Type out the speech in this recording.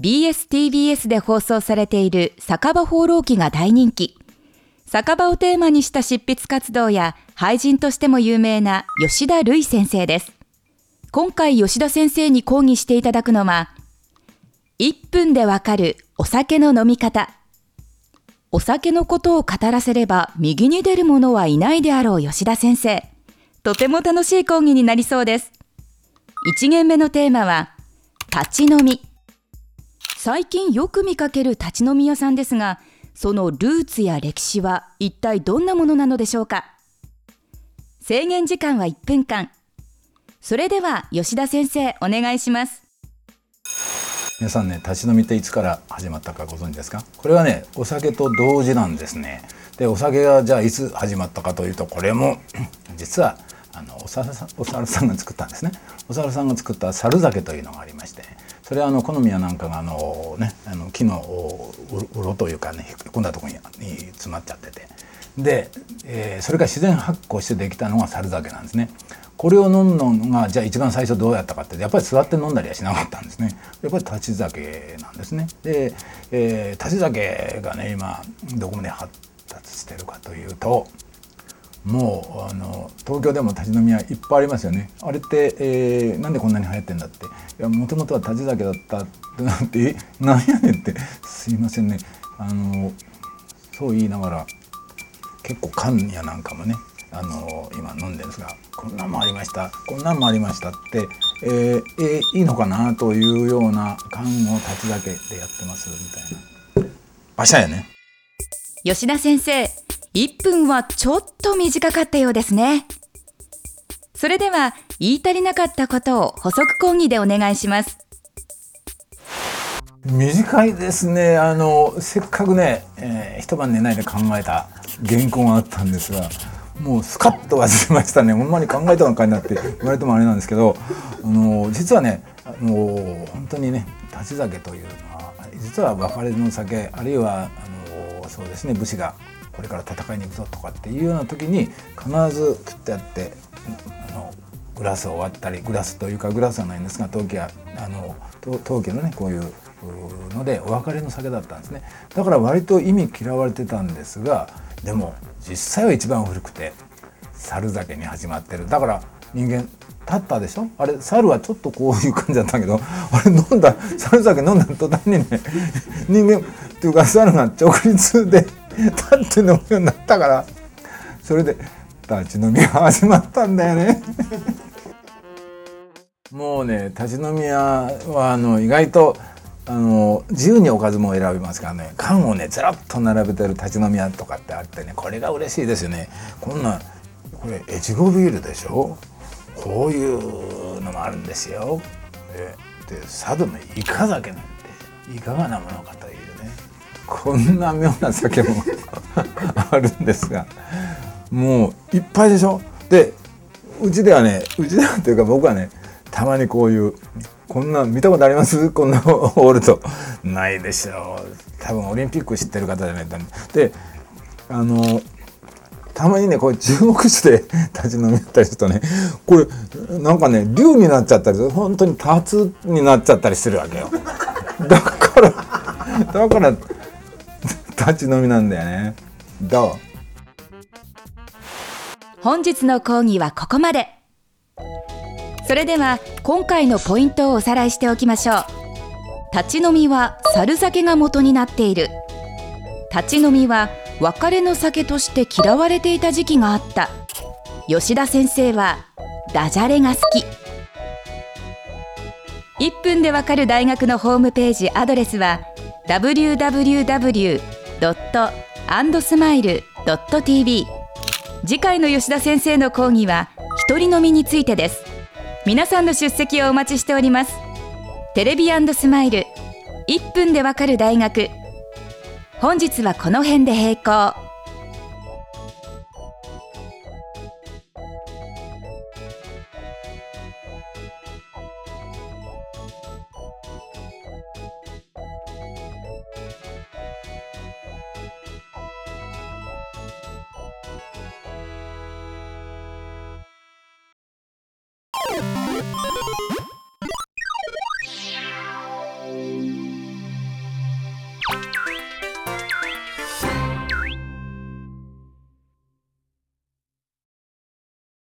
BSTBS で放送されている酒場放浪記が大人気。酒場をテーマにした執筆活動や俳人としても有名な吉田類先生です。今回吉田先生に講義していただくのは1分でわかるお酒の飲み方。お酒のことを語らせれば右に出る者はいないであろう吉田先生。とても楽しい講義になりそうです。1限目のテーマは立ち飲み。最近よく見かける立ち飲み屋さんですがそのルーツや歴史は一体どんなものなのでしょうか？制限時間は1分間。それでは吉田先生お願いします。皆さんね立ち飲みっていつから始まったかご存知ですか？これはねお酒と同時なんですね。でお酒がじゃあいつ始まったかというとこれも 実はあのお猿さんお猿さんが作ったんですね。お猿さんが作った猿酒というのがありまして、それはあの好みやなんかがあの、ね、あの木のうろというかね引っ込んだところに詰まっちゃってて。で、えー、それが自然発酵してできたのが猿酒なんですね。これを飲むのがじゃあ一番最初どうやったかってやっぱり座って飲んだりはしなかったんですね。やっぱり立ち酒なんですね。で、えー、立ち酒がね今どこまで発達してるかというともうあの東京でも立ち飲み屋いっぱいありますよね。あれって、えー、なんでこんなに流行ってんだって。いやもともとは立ち酒だったってなって「なんやねん」って。すいませんね。あのそう言いながら結構缶やなんかもねあの今飲んでるんですがこんなんもありました。こんなんもありましたって、えーえー、いいのかなというような缶を立ち酒でやってますみたいな。馬車やね。吉田先生1分はちょっと短かったようですね。それでは言い足りなかったことを補足講義でお願いします。短いですね。あのせっかくね、えー、一晩寝ないで考えた原稿があったんですがもうスカッと忘れましたね。ほんまに考えたのかになって言われてもあれなんですけどあの実はねあの本当にね立ち酒というのは実は別れの酒あるいはあのそうですね武士がこれから戦いに行くぞとかっていうような時に必ず食ってやってあのグラスを割ったりグラスというかグラスはないんですが陶器やあの陶器のねこういうのでお別れの酒だったんですね。だから割と意味嫌われてたんですがでも実際は一番古くて猿酒に始まってる。だから人間立ったでしょ？あれ猿はちょっとこういう感じだったけど あれ飲んだ猿酒飲んだ途端にね人間っていうか猿が直立で立って飲むようになったからそれで立ち飲みが始まったんだよね。もうね立ち飲み屋はあの意外とあの自由におかずも選びますからね。缶をねずらっと並べてる立ち飲み屋とかってあってねこれが嬉しいですよね。こんなこれ越後ビールでしょ？こういうのもあるんですよ。でで佐渡のイカ酒なんていかがなものかと。こんな妙な酒も あるんですがもういっぱいでしょ？でうちではねうちではというか僕はねたまにこういうこんな見たことあります？こんなホールドないでしょう。多分オリンピック知ってる方じゃないと。であのたまにねこれ中国酒で 立ち飲みやったりするとねこれなんかね竜になっちゃったり本当に立つになっちゃったりするわけよ。だからだから立ち飲みなんだよね。どう？本日の講義はここまで。それでは今回のポイントをおさらいしておきましょう。立ち飲みは猿酒が元になっている。立ち飲みは別れの酒として嫌われていた時期があった。吉田先生はダジャレが好き。1分でわかる大学のホームページアドレスは www .andsmile.tv 次回の吉田先生の講義は一人飲みについてです。皆さんの出席をお待ちしております。テレビスマイル。1分でわかる大学。本日はこの辺で閉校。